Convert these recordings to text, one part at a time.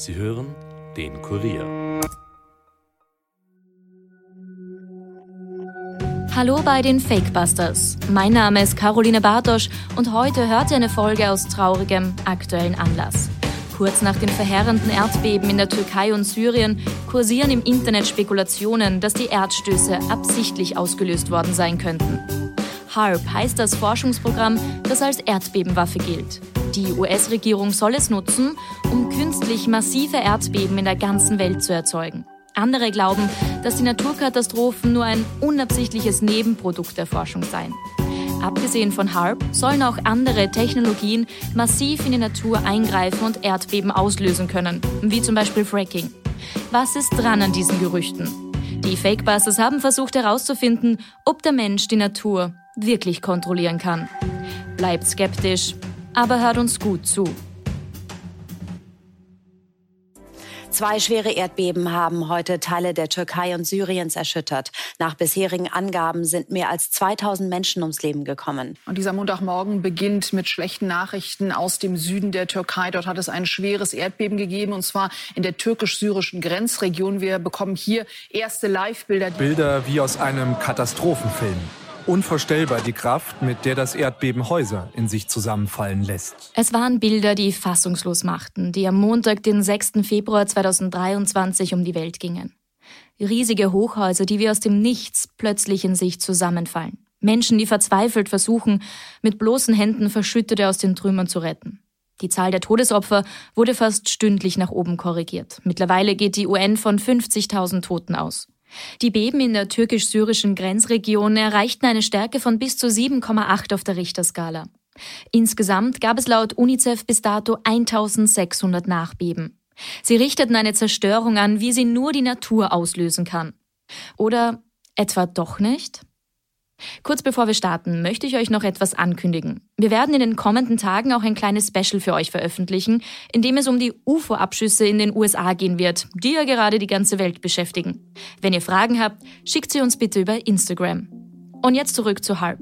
Sie hören den Kurier. Hallo bei den Fakebusters. Mein Name ist Caroline Bartosch und heute hört ihr eine Folge aus traurigem aktuellen Anlass. Kurz nach den verheerenden Erdbeben in der Türkei und Syrien kursieren im Internet Spekulationen, dass die Erdstöße absichtlich ausgelöst worden sein könnten. HARP heißt das Forschungsprogramm, das als Erdbebenwaffe gilt. Die US-Regierung soll es nutzen, um künstlich massive Erdbeben in der ganzen Welt zu erzeugen. Andere glauben, dass die Naturkatastrophen nur ein unabsichtliches Nebenprodukt der Forschung seien. Abgesehen von HARP sollen auch andere Technologien massiv in die Natur eingreifen und Erdbeben auslösen können, wie zum Beispiel Fracking. Was ist dran an diesen Gerüchten? Die Fakebusters haben versucht herauszufinden, ob der Mensch die Natur wirklich kontrollieren kann. Bleibt skeptisch, aber hört uns gut zu. Zwei schwere Erdbeben haben heute Teile der Türkei und Syriens erschüttert. Nach bisherigen Angaben sind mehr als 2000 Menschen ums Leben gekommen. Und dieser Montagmorgen beginnt mit schlechten Nachrichten aus dem Süden der Türkei. Dort hat es ein schweres Erdbeben gegeben, und zwar in der türkisch-syrischen Grenzregion. Wir bekommen hier erste Live-Bilder. Bilder wie aus einem Katastrophenfilm. Unvorstellbar die Kraft, mit der das Erdbeben Häuser in sich zusammenfallen lässt. Es waren Bilder, die fassungslos machten, die am Montag, den 6. Februar 2023 um die Welt gingen. Riesige Hochhäuser, die wie aus dem Nichts plötzlich in sich zusammenfallen. Menschen, die verzweifelt versuchen, mit bloßen Händen Verschüttete aus den Trümmern zu retten. Die Zahl der Todesopfer wurde fast stündlich nach oben korrigiert. Mittlerweile geht die UN von 50.000 Toten aus. Die Beben in der türkisch-syrischen Grenzregion erreichten eine Stärke von bis zu 7,8 auf der Richterskala. Insgesamt gab es laut UNICEF bis dato 1600 Nachbeben. Sie richteten eine Zerstörung an, wie sie nur die Natur auslösen kann. Oder etwa doch nicht? Kurz bevor wir starten, möchte ich euch noch etwas ankündigen. Wir werden in den kommenden Tagen auch ein kleines Special für euch veröffentlichen, in dem es um die UFO-Abschüsse in den USA gehen wird, die ja gerade die ganze Welt beschäftigen. Wenn ihr Fragen habt, schickt sie uns bitte über Instagram. Und jetzt zurück zu HARP.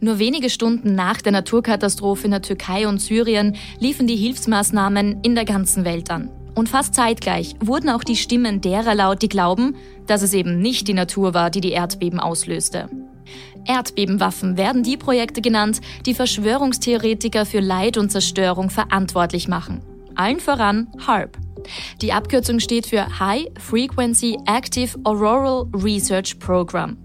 Nur wenige Stunden nach der Naturkatastrophe in der Türkei und Syrien liefen die Hilfsmaßnahmen in der ganzen Welt an. Und fast zeitgleich wurden auch die Stimmen derer laut, die glauben, dass es eben nicht die Natur war, die die Erdbeben auslöste. Erdbebenwaffen werden die Projekte genannt, die Verschwörungstheoretiker für Leid und Zerstörung verantwortlich machen. Allen voran HARP. Die Abkürzung steht für High Frequency Active Auroral Research Program.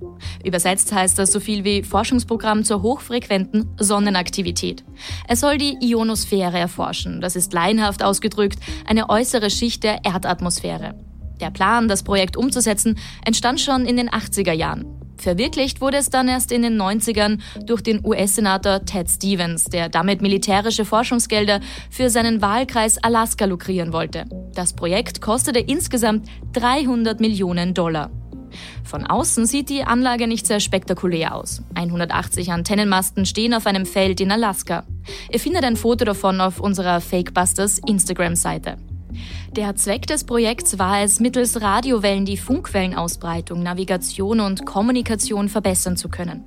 Übersetzt heißt das so viel wie Forschungsprogramm zur hochfrequenten Sonnenaktivität. Es soll die Ionosphäre erforschen. Das ist laienhaft ausgedrückt eine äußere Schicht der Erdatmosphäre. Der Plan, das Projekt umzusetzen, entstand schon in den 80er Jahren. Verwirklicht wurde es dann erst in den 90ern durch den US-Senator Ted Stevens, der damit militärische Forschungsgelder für seinen Wahlkreis Alaska lukrieren wollte. Das Projekt kostete insgesamt 300 Millionen Dollar. Von außen sieht die Anlage nicht sehr spektakulär aus. 180 Antennenmasten stehen auf einem Feld in Alaska. Ihr findet ein Foto davon auf unserer Fakebusters Instagram-Seite. Der Zweck des Projekts war es, mittels Radiowellen die Funkwellenausbreitung, Navigation und Kommunikation verbessern zu können.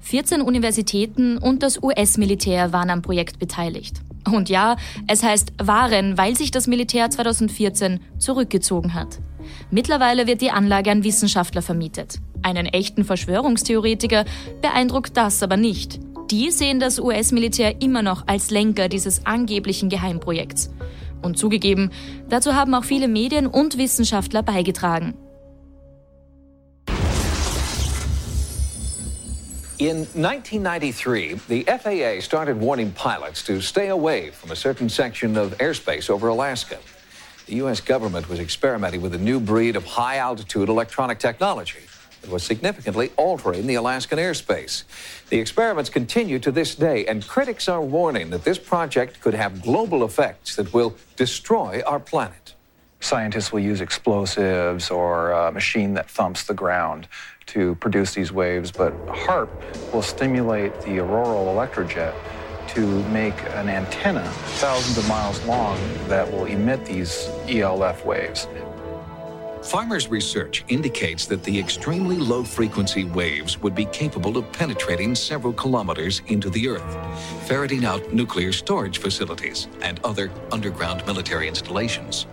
14 Universitäten und das US-Militär waren am Projekt beteiligt. Und ja, es heißt waren, weil sich das Militär 2014 zurückgezogen hat. Mittlerweile wird die Anlage an Wissenschaftler vermietet. Einen echten Verschwörungstheoretiker beeindruckt das aber nicht. Die sehen das US-Militär immer noch als Lenker dieses angeblichen Geheimprojekts. Und zugegeben, dazu haben auch viele Medien und Wissenschaftler beigetragen. In 1993, the FAA started warning pilots to stay away from a certain section of airspace over Alaska. The U.S. government was experimenting with a new breed of high altitude electronic technology. Was significantly altering the Alaskan airspace. The experiments continue to this day, and critics are warning that this project could have global effects that will destroy our planet. Scientists will use explosives or a machine that thumps the ground to produce these waves, but HARP will stimulate the auroral electrojet to make an antenna thousands of miles long that will emit these ELF waves. Farmers' research indicates that the extremely low frequency waves would be capable of penetrating several kilometers into the Earth, ferreting out nuclear storage facilities and other underground military installations.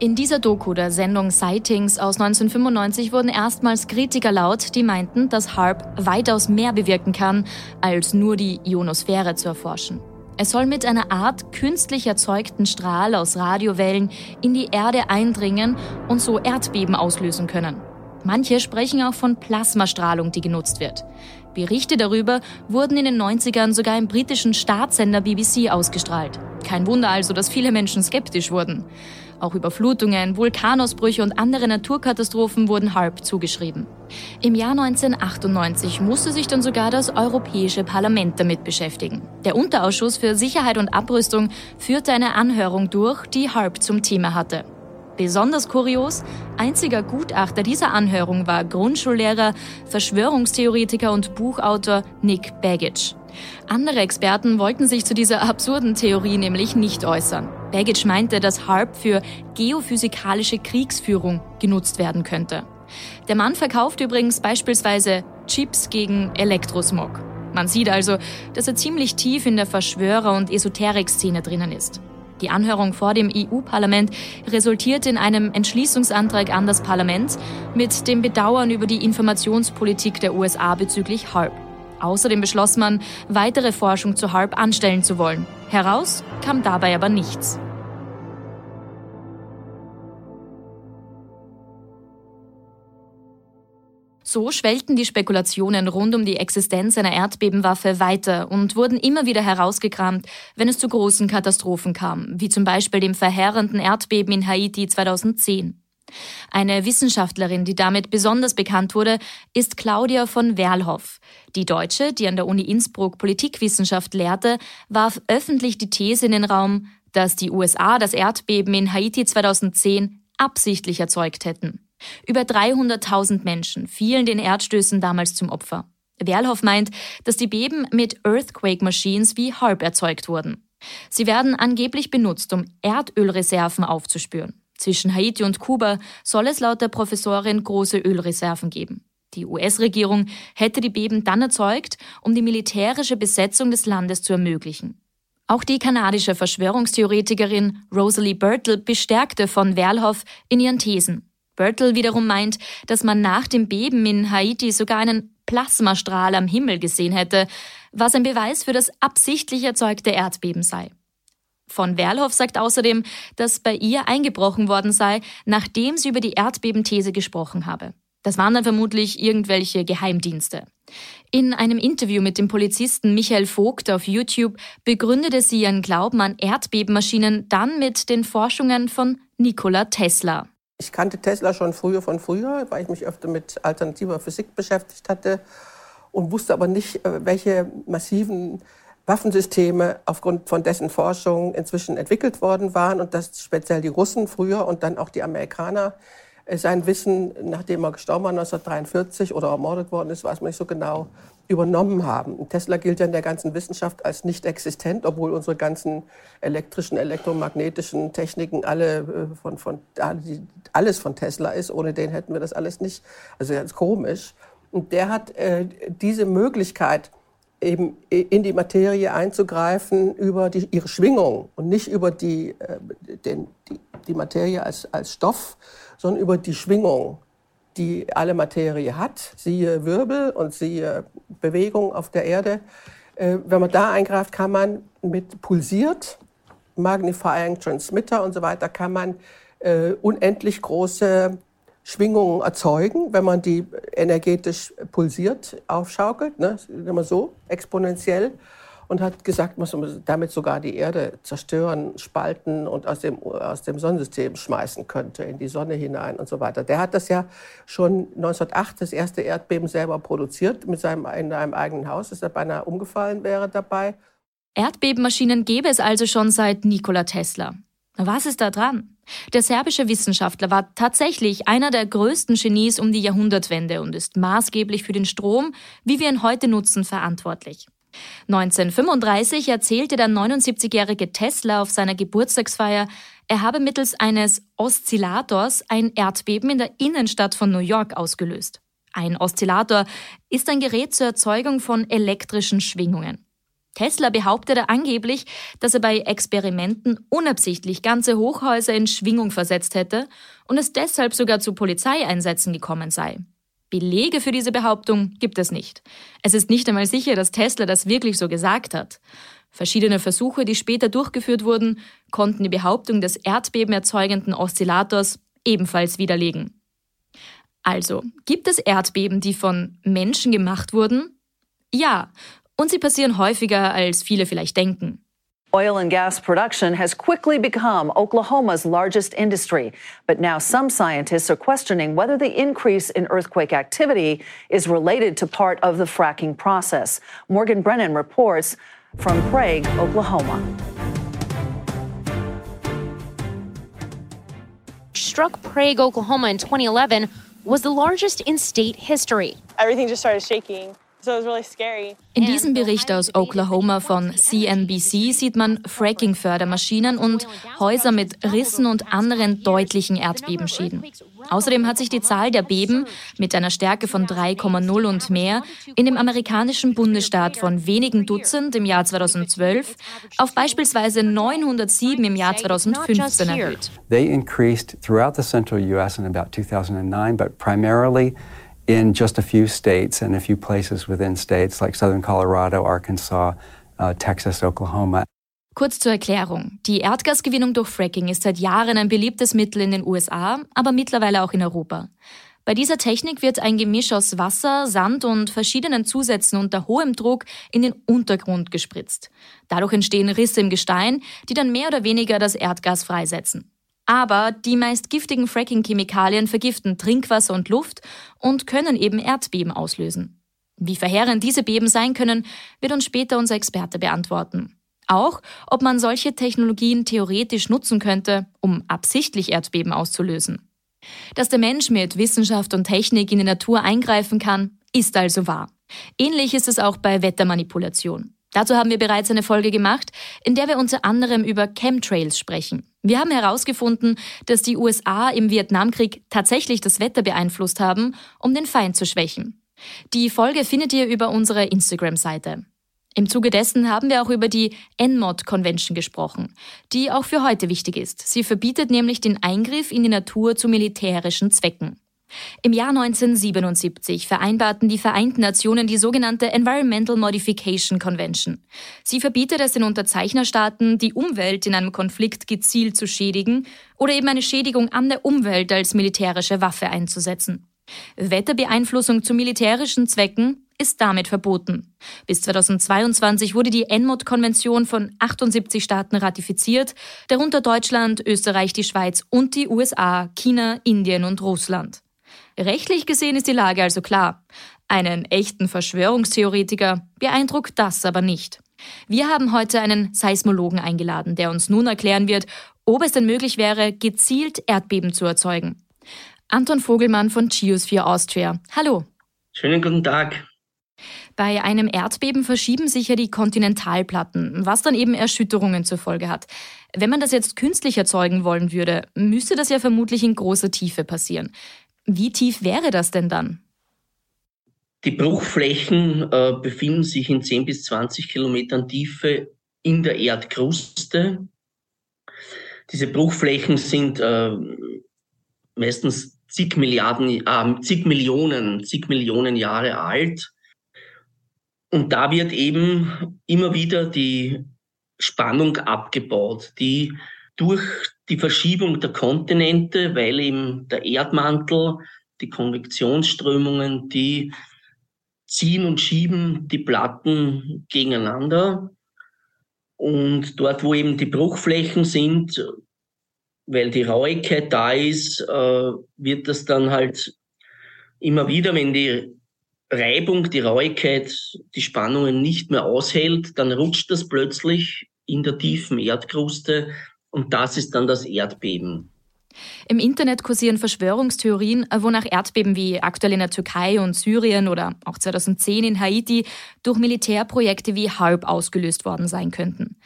In dieser Doku der Sendung Sightings aus 1995 wurden erstmals Kritiker laut, die meinten, dass HARP weitaus mehr bewirken kann, als nur die Ionosphäre zu erforschen. Es soll mit einer Art künstlich erzeugten Strahl aus Radiowellen in die Erde eindringen und so Erdbeben auslösen können. Manche sprechen auch von Plasmastrahlung, die genutzt wird. Berichte darüber wurden in den 90ern sogar im britischen Staatssender BBC ausgestrahlt. Kein Wunder also, dass viele Menschen skeptisch wurden. Auch Überflutungen, Vulkanausbrüche und andere Naturkatastrophen wurden HARP zugeschrieben. Im Jahr 1998 musste sich dann sogar das Europäische Parlament damit beschäftigen. Der Unterausschuss für Sicherheit und Abrüstung führte eine Anhörung durch, die HARP zum Thema hatte. Besonders kurios, einziger Gutachter dieser Anhörung war Grundschullehrer, Verschwörungstheoretiker und Buchautor Nick Baggage. Andere Experten wollten sich zu dieser absurden Theorie nämlich nicht äußern. Baggage meinte, dass HARP für geophysikalische Kriegsführung genutzt werden könnte. Der Mann verkauft übrigens beispielsweise Chips gegen Elektrosmog. Man sieht also, dass er ziemlich tief in der Verschwörer- und Esoterik-Szene drinnen ist. Die Anhörung vor dem EU-Parlament resultierte in einem Entschließungsantrag an das Parlament mit dem Bedauern über die Informationspolitik der USA bezüglich HARP. Außerdem beschloss man, weitere Forschung zu HARP anstellen zu wollen. Heraus kam dabei aber nichts. So schwellten die Spekulationen rund um die Existenz einer Erdbebenwaffe weiter und wurden immer wieder herausgekramt, wenn es zu großen Katastrophen kam, wie zum Beispiel dem verheerenden Erdbeben in Haiti 2010. Eine Wissenschaftlerin, die damit besonders bekannt wurde, ist Claudia von Werlhoff. Die Deutsche, die an der Uni Innsbruck Politikwissenschaft lehrte, warf öffentlich die These in den Raum, dass die USA das Erdbeben in Haiti 2010 absichtlich erzeugt hätten. Über 300.000 Menschen fielen den Erdstößen damals zum Opfer. Werlhoff meint, dass die Beben mit Earthquake Machines wie HARP erzeugt wurden. Sie werden angeblich benutzt, um Erdölreserven aufzuspüren. Zwischen Haiti und Kuba soll es laut der Professorin große Ölreserven geben. Die US-Regierung hätte die Beben dann erzeugt, um die militärische Besetzung des Landes zu ermöglichen. Auch die kanadische Verschwörungstheoretikerin Rosalie Birtle bestärkte von Werlhoff in ihren Thesen. Birtle wiederum meint, dass man nach dem Beben in Haiti sogar einen Plasmastrahl am Himmel gesehen hätte, was ein Beweis für das absichtlich erzeugte Erdbeben sei. Von Werlhoff sagt außerdem, dass bei ihr eingebrochen worden sei, nachdem sie über die Erdbebenthese gesprochen habe. Das waren dann vermutlich irgendwelche Geheimdienste. In einem Interview mit dem Polizisten Michael Vogt auf YouTube begründete sie ihren Glauben an Erdbebenmaschinen dann mit den Forschungen von Nikola Tesla. Ich kannte Tesla schon früher von früher, weil ich mich öfter mit alternativer Physik beschäftigt hatte und wusste aber nicht, äh, welche massiven Waffensysteme aufgrund von dessen Forschung inzwischen entwickelt worden waren und dass speziell die Russen früher und dann auch die Amerikaner äh, sein Wissen, nachdem er gestorben war 1943 oder ermordet worden ist, weiß man nicht so genau, übernommen haben. Tesla gilt ja in der ganzen Wissenschaft als nicht existent, obwohl unsere ganzen elektrischen, elektromagnetischen Techniken alle äh, von, von, alles von Tesla ist. Ohne den hätten wir das alles nicht. Also ganz komisch. Und der hat äh, diese Möglichkeit, eben in die Materie einzugreifen über die, ihre Schwingung und nicht über die, äh, den, die, die Materie als, als Stoff, sondern über die Schwingung, die alle Materie hat, siehe Wirbel und siehe Bewegung auf der Erde. Äh, wenn man da eingreift, kann man mit pulsiert, Magnifying Transmitter und so weiter, kann man äh, unendlich große Schwingungen erzeugen, wenn man die energetisch pulsiert aufschaukelt, ne, immer so exponentiell. Und hat gesagt, man muss damit sogar die Erde zerstören, spalten und aus dem, aus dem Sonnensystem schmeißen könnte, in die Sonne hinein und so weiter. Der hat das ja schon 1908, das erste Erdbeben selber produziert, mit seinem, in einem eigenen Haus, dass er beinahe umgefallen wäre dabei. Erdbebenmaschinen gäbe es also schon seit Nikola Tesla. Was ist da dran? Der serbische Wissenschaftler war tatsächlich einer der größten Genies um die Jahrhundertwende und ist maßgeblich für den Strom, wie wir ihn heute nutzen, verantwortlich. 1935 erzählte der 79-jährige Tesla auf seiner Geburtstagsfeier, er habe mittels eines Oszillators ein Erdbeben in der Innenstadt von New York ausgelöst. Ein Oszillator ist ein Gerät zur Erzeugung von elektrischen Schwingungen. Tesla behauptete angeblich, dass er bei Experimenten unabsichtlich ganze Hochhäuser in Schwingung versetzt hätte und es deshalb sogar zu Polizeieinsätzen gekommen sei. Belege für diese Behauptung gibt es nicht. Es ist nicht einmal sicher, dass Tesla das wirklich so gesagt hat. Verschiedene Versuche, die später durchgeführt wurden, konnten die Behauptung des erdbebenerzeugenden Oszillators ebenfalls widerlegen. Also, gibt es Erdbeben, die von Menschen gemacht wurden? Ja, und sie passieren häufiger, als viele vielleicht denken. Oil and gas production has quickly become Oklahoma's largest industry. But now some scientists are questioning whether the increase in earthquake activity is related to part of the fracking process. Morgan Brennan reports from Prague, Oklahoma. Struck Prague, Oklahoma in 2011 was the largest in state history. Everything just started shaking. In diesem Bericht aus Oklahoma von CNBC sieht man Fracking-Fördermaschinen und Häuser mit Rissen und anderen deutlichen Erdbebenschäden. Außerdem hat sich die Zahl der Beben mit einer Stärke von 3,0 und mehr in dem amerikanischen Bundesstaat von wenigen Dutzend im Jahr 2012 auf beispielsweise 907 im Jahr 2015 erhöht. They increased throughout the central US in about 2009, but primarily in just a few states and a few places within states like southern Colorado, Arkansas, uh, Texas, Oklahoma. Kurz zur Erklärung. Die Erdgasgewinnung durch Fracking ist seit Jahren ein beliebtes Mittel in den USA, aber mittlerweile auch in Europa. Bei dieser Technik wird ein Gemisch aus Wasser, Sand und verschiedenen Zusätzen unter hohem Druck in den Untergrund gespritzt. Dadurch entstehen Risse im Gestein, die dann mehr oder weniger das Erdgas freisetzen. Aber die meist giftigen Fracking-Chemikalien vergiften Trinkwasser und Luft und können eben Erdbeben auslösen. Wie verheerend diese Beben sein können, wird uns später unser Experte beantworten. Auch, ob man solche Technologien theoretisch nutzen könnte, um absichtlich Erdbeben auszulösen. Dass der Mensch mit Wissenschaft und Technik in die Natur eingreifen kann, ist also wahr. Ähnlich ist es auch bei Wettermanipulation. Dazu haben wir bereits eine Folge gemacht, in der wir unter anderem über Chemtrails sprechen. Wir haben herausgefunden, dass die USA im Vietnamkrieg tatsächlich das Wetter beeinflusst haben, um den Feind zu schwächen. Die Folge findet ihr über unsere Instagram-Seite. Im Zuge dessen haben wir auch über die NMOD Convention gesprochen, die auch für heute wichtig ist. Sie verbietet nämlich den Eingriff in die Natur zu militärischen Zwecken. Im Jahr 1977 vereinbarten die Vereinten Nationen die sogenannte Environmental Modification Convention. Sie verbietet es den Unterzeichnerstaaten, die Umwelt in einem Konflikt gezielt zu schädigen oder eben eine Schädigung an der Umwelt als militärische Waffe einzusetzen. Wetterbeeinflussung zu militärischen Zwecken ist damit verboten. Bis 2022 wurde die NMOD-Konvention von 78 Staaten ratifiziert, darunter Deutschland, Österreich, die Schweiz und die USA, China, Indien und Russland. Rechtlich gesehen ist die Lage also klar. Einen echten Verschwörungstheoretiker beeindruckt das aber nicht. Wir haben heute einen Seismologen eingeladen, der uns nun erklären wird, ob es denn möglich wäre, gezielt Erdbeben zu erzeugen. Anton Vogelmann von Geosphere Austria. Hallo. Schönen guten Tag. Bei einem Erdbeben verschieben sich ja die Kontinentalplatten, was dann eben Erschütterungen zur Folge hat. Wenn man das jetzt künstlich erzeugen wollen würde, müsste das ja vermutlich in großer Tiefe passieren. Wie tief wäre das denn dann? Die Bruchflächen äh, befinden sich in 10 bis 20 Kilometern Tiefe in der Erdkruste. Diese Bruchflächen sind äh, meistens zig Milliarden, äh, zig Millionen, zig Millionen Jahre alt. Und da wird eben immer wieder die Spannung abgebaut, die durch die Verschiebung der Kontinente, weil eben der Erdmantel, die Konvektionsströmungen, die ziehen und schieben die Platten gegeneinander. Und dort, wo eben die Bruchflächen sind, weil die Rauigkeit da ist, äh, wird das dann halt immer wieder, wenn die Reibung, die Rauigkeit, die Spannungen nicht mehr aushält, dann rutscht das plötzlich in der tiefen Erdkruste und das ist dann das Erdbeben. Im Internet kursieren Verschwörungstheorien, wonach Erdbeben wie aktuell in der Türkei und Syrien oder auch 2010 in Haiti durch Militärprojekte wie HARP ausgelöst worden sein könnten.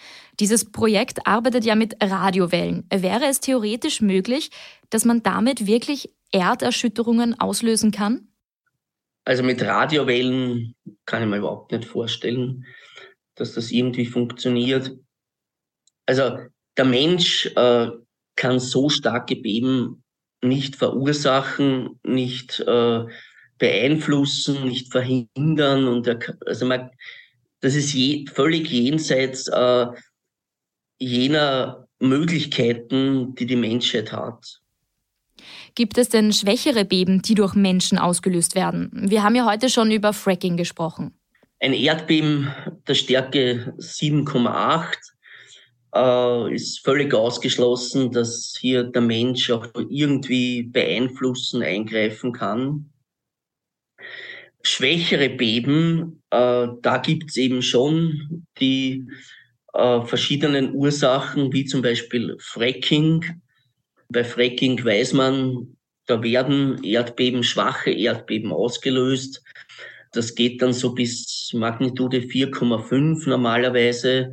Dieses Projekt arbeitet ja mit Radiowellen. Wäre es theoretisch möglich, dass man damit wirklich Erderschütterungen auslösen kann? Also mit Radiowellen kann ich mir überhaupt nicht vorstellen. dass das irgendwie funktioniert. Also der Mensch äh, kann so starke Beben nicht verursachen, nicht äh, beeinflussen, nicht verhindern. Und er, also man, das ist je, völlig jenseits äh, jener Möglichkeiten, die die Menschheit hat. Gibt es denn schwächere Beben, die durch Menschen ausgelöst werden? Wir haben ja heute schon über Fracking gesprochen. Ein Erdbeben der Stärke 7,8 äh, ist völlig ausgeschlossen, dass hier der Mensch auch irgendwie beeinflussen, eingreifen kann. Schwächere Beben, äh, da gibt es eben schon die äh, verschiedenen Ursachen, wie zum Beispiel Fracking. Bei Fracking weiß man, da werden Erdbeben, schwache Erdbeben ausgelöst. Das geht dann so bis Magnitude 4,5 normalerweise.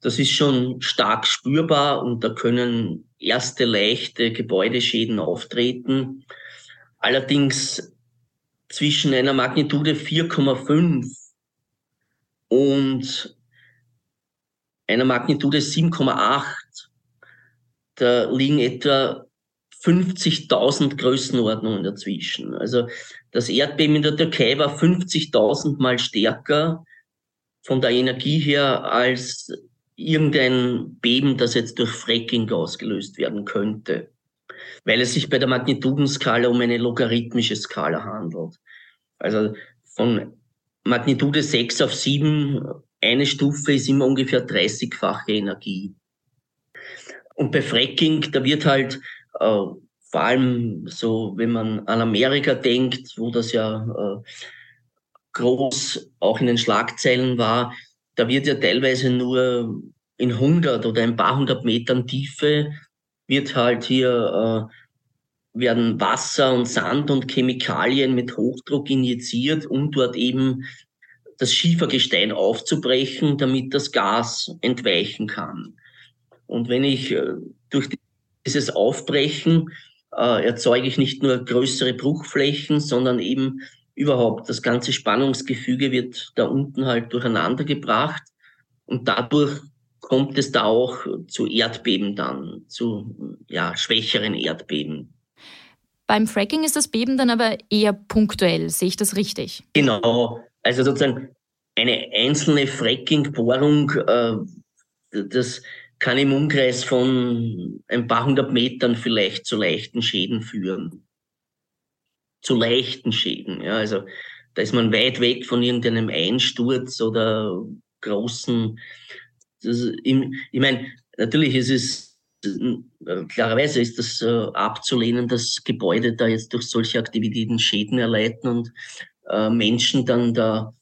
Das ist schon stark spürbar und da können erste leichte Gebäudeschäden auftreten. Allerdings zwischen einer Magnitude 4,5 und einer Magnitude 7,8, da liegen etwa 50.000 Größenordnungen dazwischen. Also das Erdbeben in der Türkei war 50.000 mal stärker von der Energie her als irgendein Beben, das jetzt durch Fracking ausgelöst werden könnte, weil es sich bei der Magnitudenskala um eine logarithmische Skala handelt. Also von Magnitude 6 auf 7, eine Stufe ist immer ungefähr 30-fache Energie. Und bei Fracking, da wird halt äh, vor allem so, wenn man an Amerika denkt, wo das ja äh, groß auch in den Schlagzeilen war, da wird ja teilweise nur in 100 oder ein paar hundert Metern Tiefe wird halt hier äh, werden Wasser und Sand und Chemikalien mit Hochdruck injiziert, um dort eben das Schiefergestein aufzubrechen, damit das Gas entweichen kann. Und wenn ich äh, durch dieses Aufbrechen äh, erzeuge ich nicht nur größere Bruchflächen, sondern eben überhaupt das ganze Spannungsgefüge wird da unten halt durcheinander gebracht und dadurch kommt es da auch zu Erdbeben dann, zu ja, schwächeren Erdbeben. Beim Fracking ist das Beben dann aber eher punktuell, sehe ich das richtig? Genau, also sozusagen eine einzelne Fracking-Bohrung, äh, das kann im Umkreis von ein paar hundert Metern vielleicht zu leichten Schäden führen. Zu leichten Schäden, ja, also da ist man weit weg von irgendeinem Einsturz oder großen. Das, ich, ich meine, natürlich ist es klarerweise ist das äh, abzulehnen, dass Gebäude da jetzt durch solche Aktivitäten Schäden erleiden und äh, Menschen dann da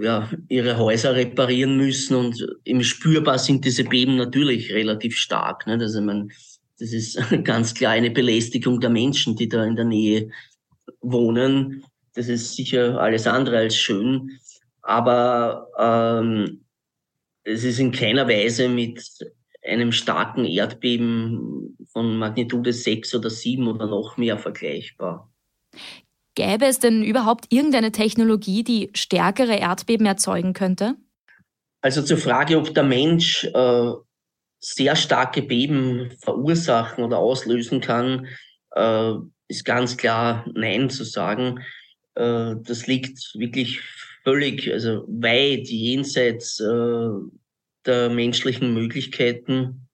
ja, ihre Häuser reparieren müssen und im spürbar sind diese Beben natürlich relativ stark. Ne? Also man, das ist ganz klar eine Belästigung der Menschen, die da in der Nähe wohnen. Das ist sicher alles andere als schön. Aber ähm, es ist in keiner Weise mit einem starken Erdbeben von Magnitude 6 oder 7 oder noch mehr vergleichbar. Gäbe es denn überhaupt irgendeine Technologie, die stärkere Erdbeben erzeugen könnte? Also zur Frage, ob der Mensch äh, sehr starke Beben verursachen oder auslösen kann, äh, ist ganz klar Nein zu sagen. Äh, das liegt wirklich völlig, also weit jenseits äh, der menschlichen Möglichkeiten.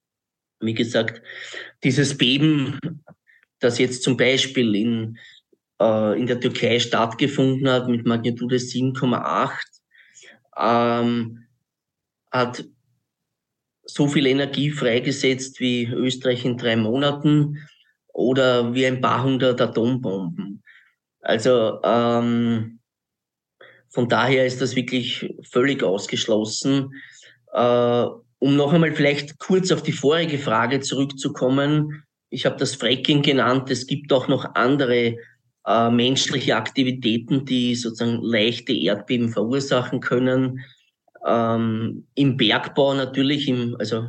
Wie gesagt, dieses Beben, das jetzt zum Beispiel in äh, in der Türkei stattgefunden hat mit Magnitude 7,8, ähm, hat so viel Energie freigesetzt wie Österreich in drei Monaten oder wie ein paar hundert Atombomben. Also ähm, von daher ist das wirklich völlig ausgeschlossen. Äh, um noch einmal vielleicht kurz auf die vorige Frage zurückzukommen. Ich habe das Fracking genannt. Es gibt auch noch andere äh, menschliche Aktivitäten, die sozusagen leichte Erdbeben verursachen können. Ähm, Im Bergbau natürlich, im, also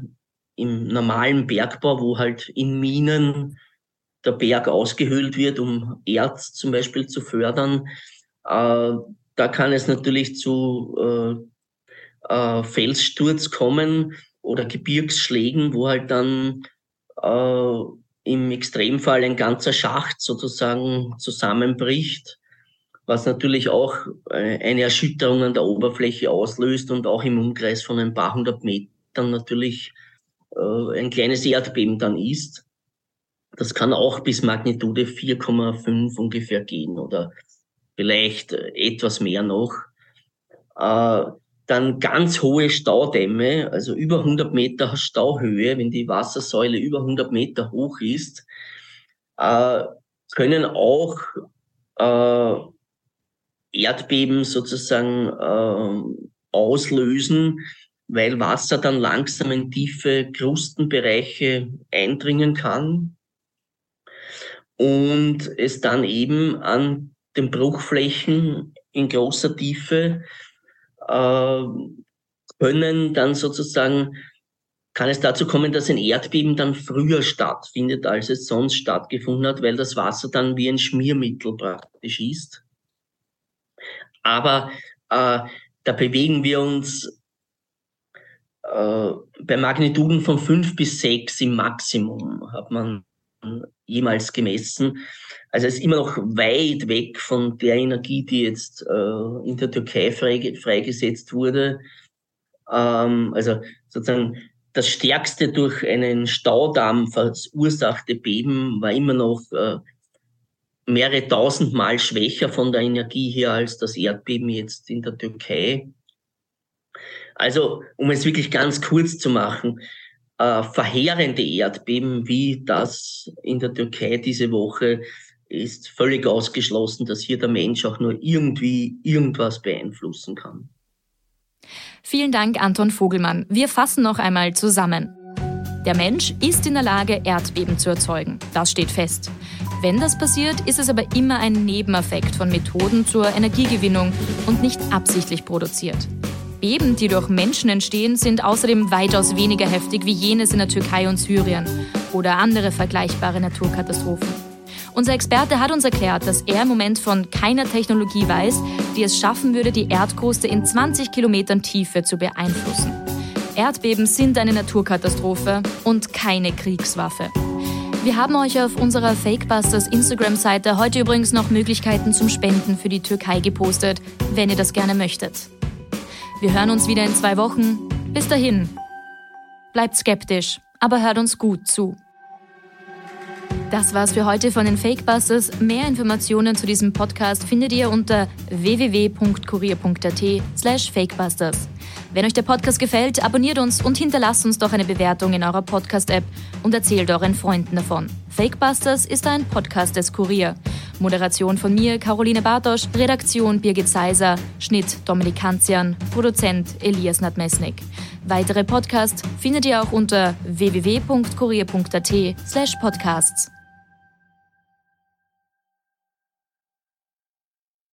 im normalen Bergbau, wo halt in Minen der Berg ausgehöhlt wird, um Erz zum Beispiel zu fördern. Äh, da kann es natürlich zu äh, äh, Felssturz kommen oder Gebirgsschlägen, wo halt dann äh, im Extremfall ein ganzer Schacht sozusagen zusammenbricht, was natürlich auch äh, eine Erschütterung an der Oberfläche auslöst und auch im Umkreis von ein paar hundert Metern natürlich äh, ein kleines Erdbeben dann ist. Das kann auch bis Magnitude 4,5 ungefähr gehen oder vielleicht äh, etwas mehr noch. Dann ganz hohe Staudämme, also über 100 Meter Stauhöhe, wenn die Wassersäule über 100 Meter hoch ist, können auch Erdbeben sozusagen äh, auslösen, weil Wasser dann langsam in tiefe Krustenbereiche eindringen kann und es dann eben an den Bruchflächen in großer Tiefe äh, können dann sozusagen, kann es dazu kommen, dass ein Erdbeben dann früher stattfindet, als es sonst stattgefunden hat, weil das Wasser dann wie ein Schmiermittel praktisch ist. Aber äh, da bewegen wir uns äh, bei Magnituden von fünf bis sechs im Maximum, hat man jemals gemessen. Also es ist immer noch weit weg von der Energie, die jetzt äh, in der Türkei freigesetzt wurde. Ähm, also sozusagen das stärkste durch einen Staudamm verursachte Beben war immer noch äh, mehrere tausend Mal schwächer von der Energie her als das Erdbeben jetzt in der Türkei. Also, um es wirklich ganz kurz zu machen, äh, verheerende Erdbeben wie das in der Türkei diese Woche ist völlig ausgeschlossen, dass hier der Mensch auch nur irgendwie irgendwas beeinflussen kann. Vielen Dank, Anton Vogelmann. Wir fassen noch einmal zusammen. Der Mensch ist in der Lage, Erdbeben zu erzeugen. Das steht fest. Wenn das passiert, ist es aber immer ein Nebeneffekt von Methoden zur Energiegewinnung und nicht absichtlich produziert. Beben, die durch Menschen entstehen, sind außerdem weitaus weniger heftig wie jenes in der Türkei und Syrien oder andere vergleichbare Naturkatastrophen. Unser Experte hat uns erklärt, dass er im Moment von keiner Technologie weiß, die es schaffen würde, die Erdkruste in 20 Kilometern Tiefe zu beeinflussen. Erdbeben sind eine Naturkatastrophe und keine Kriegswaffe. Wir haben euch auf unserer Fakebusters Instagram-Seite heute übrigens noch Möglichkeiten zum Spenden für die Türkei gepostet, wenn ihr das gerne möchtet. Wir hören uns wieder in zwei Wochen. Bis dahin. Bleibt skeptisch, aber hört uns gut zu. Das war's für heute von den Fakebusters. Mehr Informationen zu diesem Podcast findet ihr unter www.kurier.at slash fakebusters. Wenn euch der Podcast gefällt, abonniert uns und hinterlasst uns doch eine Bewertung in eurer Podcast-App und erzählt euren Freunden davon. Fakebusters ist ein Podcast des Kurier. Moderation von mir, Caroline Bartosch, Redaktion Birgit Seiser, Schnitt Dominik Kanzian, Produzent Elias Nadmesnik. Weitere Podcasts findet ihr auch unter www.kurier.at slash podcasts.